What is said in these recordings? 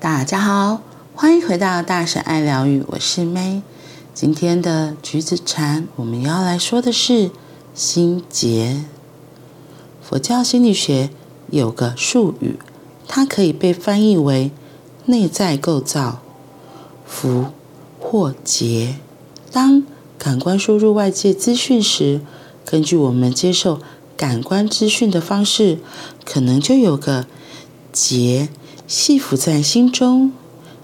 大家好，欢迎回到大神爱疗愈，我是 May。今天的橘子禅，我们要来说的是心结。佛教心理学有个术语，它可以被翻译为内在构造，福或结。当感官输入外界资讯时，根据我们接受感官资讯的方式，可能就有个结。系伏在心中。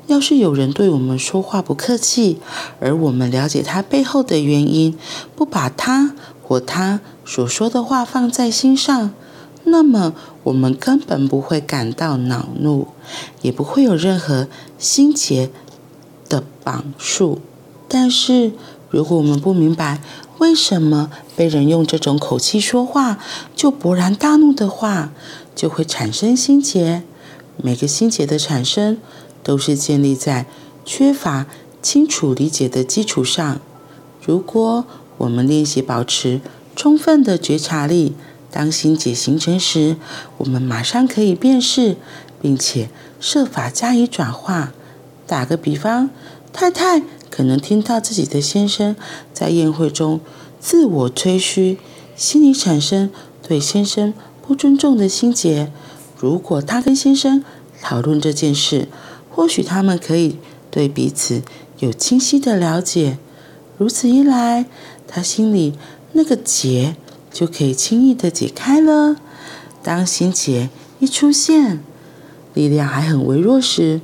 要是有人对我们说话不客气，而我们了解他背后的原因，不把他或他所说的话放在心上，那么我们根本不会感到恼怒，也不会有任何心结的绑束。但是，如果我们不明白为什么被人用这种口气说话就勃然大怒的话，就会产生心结。每个心结的产生，都是建立在缺乏清楚理解的基础上。如果我们练习保持充分的觉察力，当心结形成时，我们马上可以辨识，并且设法加以转化。打个比方，太太可能听到自己的先生在宴会中自我吹嘘，心里产生对先生不尊重的心结。如果他跟先生讨论这件事，或许他们可以对彼此有清晰的了解。如此一来，他心里那个结就可以轻易的解开了。当心结一出现，力量还很微弱时，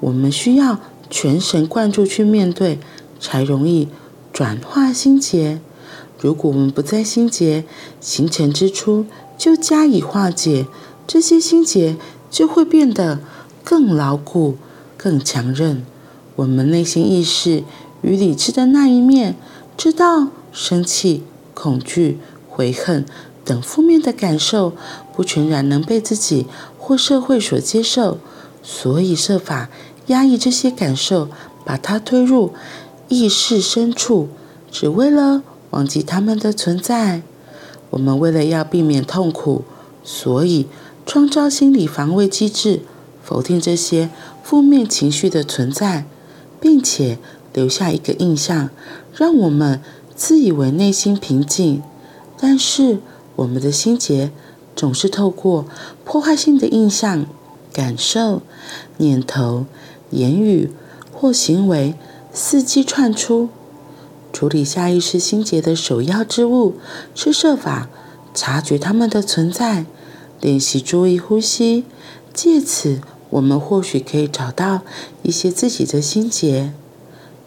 我们需要全神贯注去面对，才容易转化心结。如果我们不在心结形成之初就加以化解，这些心结就会变得更牢固、更强韧。我们内心意识与理智的那一面，知道生气、恐惧、悔恨等负面的感受不全然能被自己或社会所接受，所以设法压抑这些感受，把它推入意识深处，只为了忘记它们的存在。我们为了要避免痛苦，所以。创造心理防卫机制，否定这些负面情绪的存在，并且留下一个印象，让我们自以为内心平静。但是，我们的心结总是透过破坏性的印象、感受、念头、言语或行为伺机窜出。处理下意识心结的首要之务是设法察觉它们的存在。练习注意呼吸，借此我们或许可以找到一些自己的心结。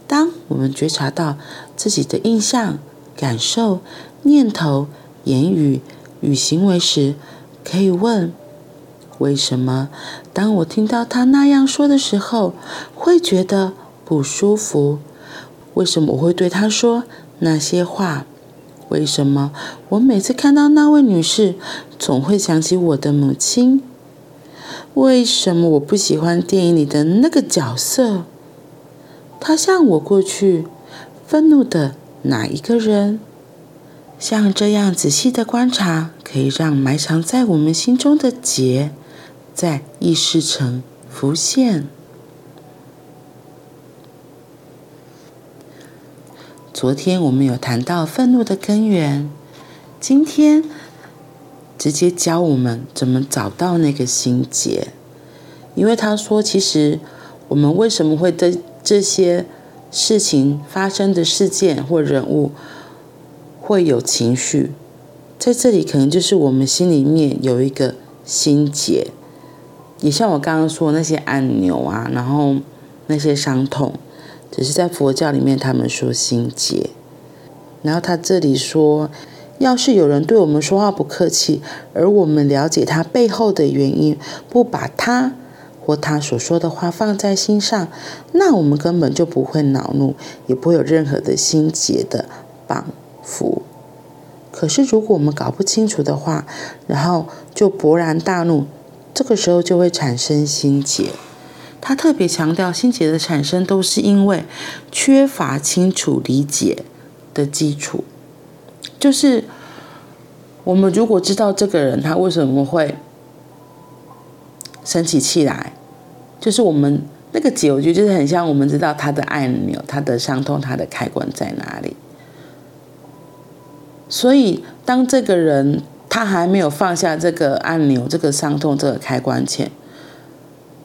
当我们觉察到自己的印象、感受、念头、言语与行为时，可以问：为什么当我听到他那样说的时候，会觉得不舒服？为什么我会对他说那些话？为什么我每次看到那位女士，总会想起我的母亲？为什么我不喜欢电影里的那个角色？他像我过去愤怒的哪一个人？像这样仔细的观察，可以让埋藏在我们心中的结，在意识层浮现。昨天我们有谈到愤怒的根源，今天直接教我们怎么找到那个心结。因为他说，其实我们为什么会对这些事情发生的事件或人物会有情绪，在这里可能就是我们心里面有一个心结，也像我刚刚说那些按钮啊，然后那些伤痛。只是在佛教里面，他们说心结。然后他这里说，要是有人对我们说话不客气，而我们了解他背后的原因，不把他或他所说的话放在心上，那我们根本就不会恼怒，也不会有任何的心结的绑缚。可是如果我们搞不清楚的话，然后就勃然大怒，这个时候就会产生心结。他特别强调，心结的产生都是因为缺乏清楚理解的基础。就是我们如果知道这个人他为什么会生起气来，就是我们那个结，我觉得就是很像我们知道他的按钮、他的伤痛、他的开关在哪里。所以，当这个人他还没有放下这个按钮、这个伤痛、这个开关前，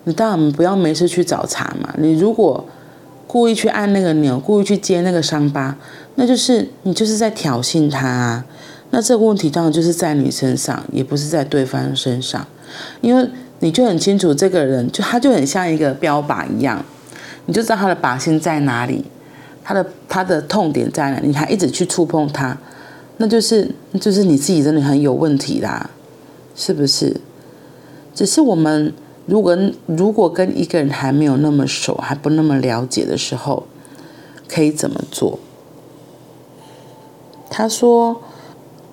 你当然不要没事去找茬嘛。你如果故意去按那个钮，故意去接那个伤疤，那就是你就是在挑衅他啊。那这个问题当然就是在你身上，也不是在对方身上，因为你就很清楚这个人，就他就很像一个标靶一样，你就知道他的靶心在哪里，他的他的痛点在哪里，你还一直去触碰他，那就是就是你自己真的很有问题啦，是不是？只是我们。如果如果跟一个人还没有那么熟，还不那么了解的时候，可以怎么做？他说：“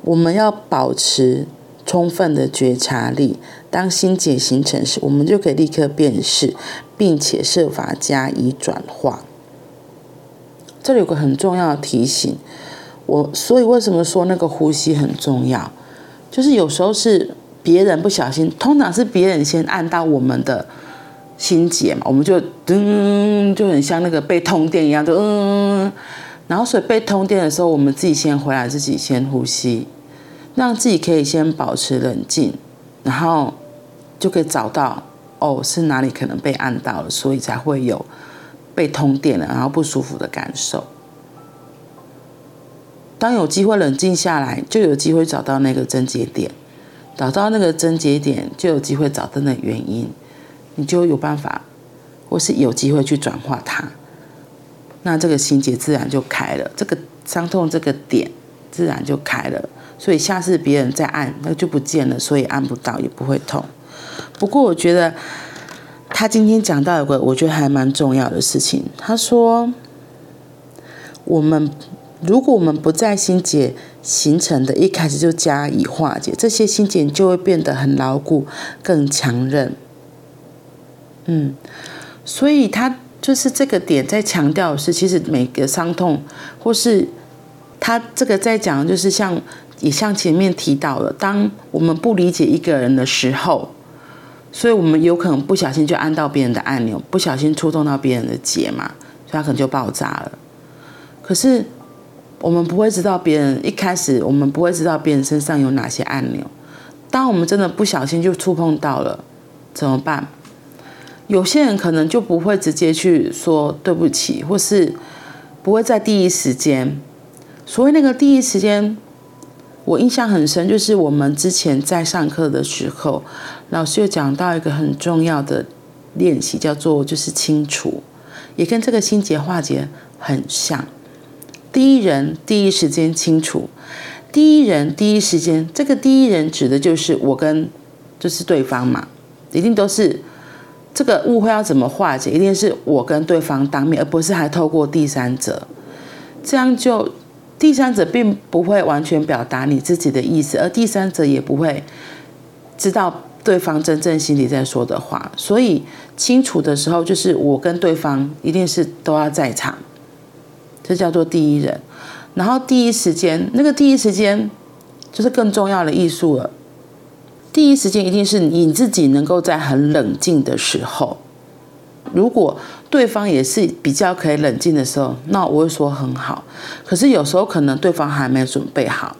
我们要保持充分的觉察力，当心结形成时，我们就可以立刻辨识，并且设法加以转化。”这里有个很重要的提醒，我所以为什么说那个呼吸很重要？就是有时候是。别人不小心，通常是别人先按到我们的心结嘛，我们就噔，就很像那个被通电一样，就嗯，然后所以被通电的时候，我们自己先回来，自己先呼吸，让自己可以先保持冷静，然后就可以找到哦，是哪里可能被按到了，所以才会有被通电了，然后不舒服的感受。当有机会冷静下来，就有机会找到那个症结点。找到那个症结点，就有机会找到那原因，你就有办法，或是有机会去转化它，那这个心结自然就开了，这个伤痛这个点自然就开了，所以下次别人再按，那就不见了，所以按不到也不会痛。不过我觉得他今天讲到有个我觉得还蛮重要的事情，他说我们。如果我们不在心结形成的一开始就加以化解，这些心结就会变得很牢固、更强韧。嗯，所以他就是这个点在强调的是，其实每个伤痛，或是他这个在讲，就是像也像前面提到了，当我们不理解一个人的时候，所以我们有可能不小心就按到别人的按钮，不小心触动到别人的结嘛，所以他可能就爆炸了。可是。我们不会知道别人一开始，我们不会知道别人身上有哪些按钮。当我们真的不小心就触碰到了，怎么办？有些人可能就不会直接去说对不起，或是不会在第一时间。所谓那个第一时间，我印象很深，就是我们之前在上课的时候，老师有讲到一个很重要的练习，叫做就是清除，也跟这个心结化解很像。第一人第一时间清楚，第一人第一时间，这个第一人指的就是我跟就是对方嘛，一定都是这个误会要怎么化解，一定是我跟对方当面，而不是还透过第三者，这样就第三者并不会完全表达你自己的意思，而第三者也不会知道对方真正心里在说的话，所以清楚的时候，就是我跟对方一定是都要在场。这叫做第一人，然后第一时间，那个第一时间就是更重要的艺术了。第一时间一定是你自己能够在很冷静的时候，如果对方也是比较可以冷静的时候，那我会说很好。可是有时候可能对方还没有准备好，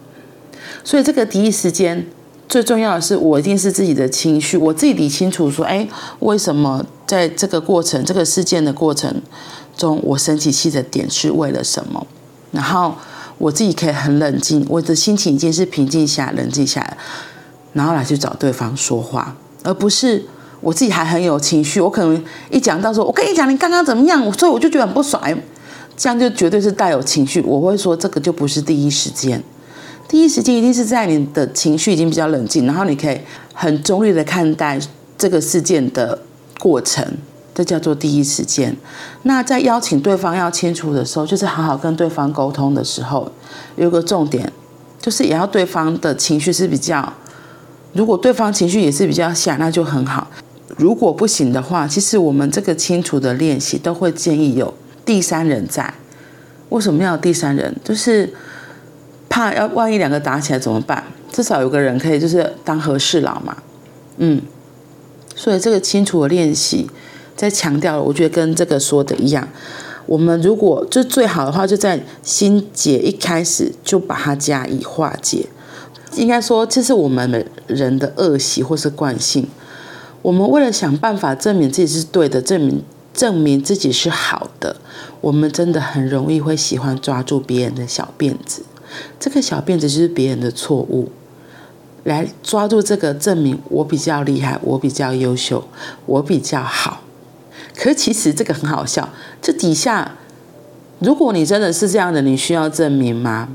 所以这个第一时间最重要的是，我一定是自己的情绪，我自己理清楚说，哎，为什么在这个过程、这个事件的过程。中我生气气的点是为了什么？然后我自己可以很冷静，我的心情已经是平静下、冷静下来，然后来去找对方说话，而不是我自己还很有情绪。我可能一讲到说，我跟你讲，你刚刚怎么样？所以我就觉得很不爽，这样就绝对是带有情绪。我会说这个就不是第一时间，第一时间一定是在你的情绪已经比较冷静，然后你可以很中立的看待这个事件的过程。这叫做第一时间。那在邀请对方要清楚的时候，就是好好跟对方沟通的时候，有个重点，就是也要对方的情绪是比较，如果对方情绪也是比较下，那就很好。如果不行的话，其实我们这个清楚的练习都会建议有第三人在。为什么要有第三人？就是怕要万一两个打起来怎么办？至少有个人可以就是当和事佬嘛。嗯，所以这个清楚的练习。再强调了，我觉得跟这个说的一样，我们如果就最好的话，就在心结一开始就把它加以化解。应该说，这是我们的人的恶习或是惯性。我们为了想办法证明自己是对的，证明证明自己是好的，我们真的很容易会喜欢抓住别人的小辫子。这个小辫子就是别人的错误，来抓住这个证明我比较厉害，我比较优秀，我比较好。可是其实这个很好笑，这底下，如果你真的是这样的，你需要证明吗？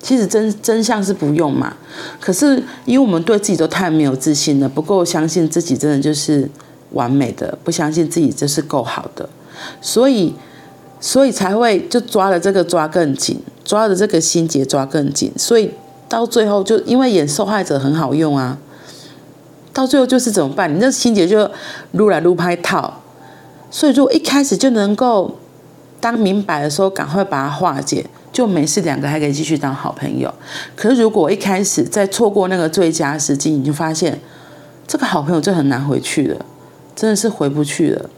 其实真真相是不用嘛。可是因为我们对自己都太没有自信了，不够相信自己真的就是完美的，不相信自己就是够好的，所以所以才会就抓了这个抓更紧，抓了这个心结抓更紧，所以到最后就因为演受害者很好用啊。到最后就是怎么办？你那心结就撸来撸拍套，所以如果一开始就能够当明白的时候，赶快把它化解，就没事，两个还可以继续当好朋友。可是如果一开始再错过那个最佳时机，你就发现这个好朋友就很难回去了，真的是回不去了。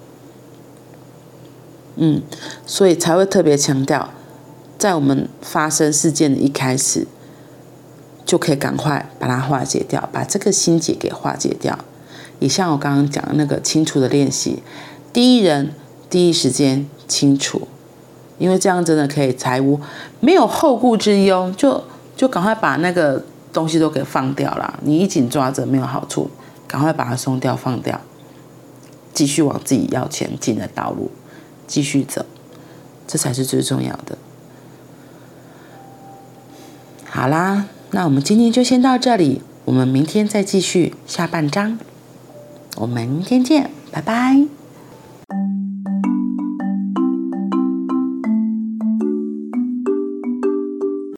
嗯，所以才会特别强调，在我们发生事件的一开始。就可以赶快把它化解掉，把这个心结给化解掉。也像我刚刚讲的那个清除的练习，第一人第一时间清除，因为这样真的可以财务没有后顾之忧，就就赶快把那个东西都给放掉了。你一紧抓着没有好处，赶快把它松掉放掉，继续往自己要前进的道路继续走，这才是最重要的。好啦。那我们今天就先到这里，我们明天再继续下半章。我们明天见，拜拜。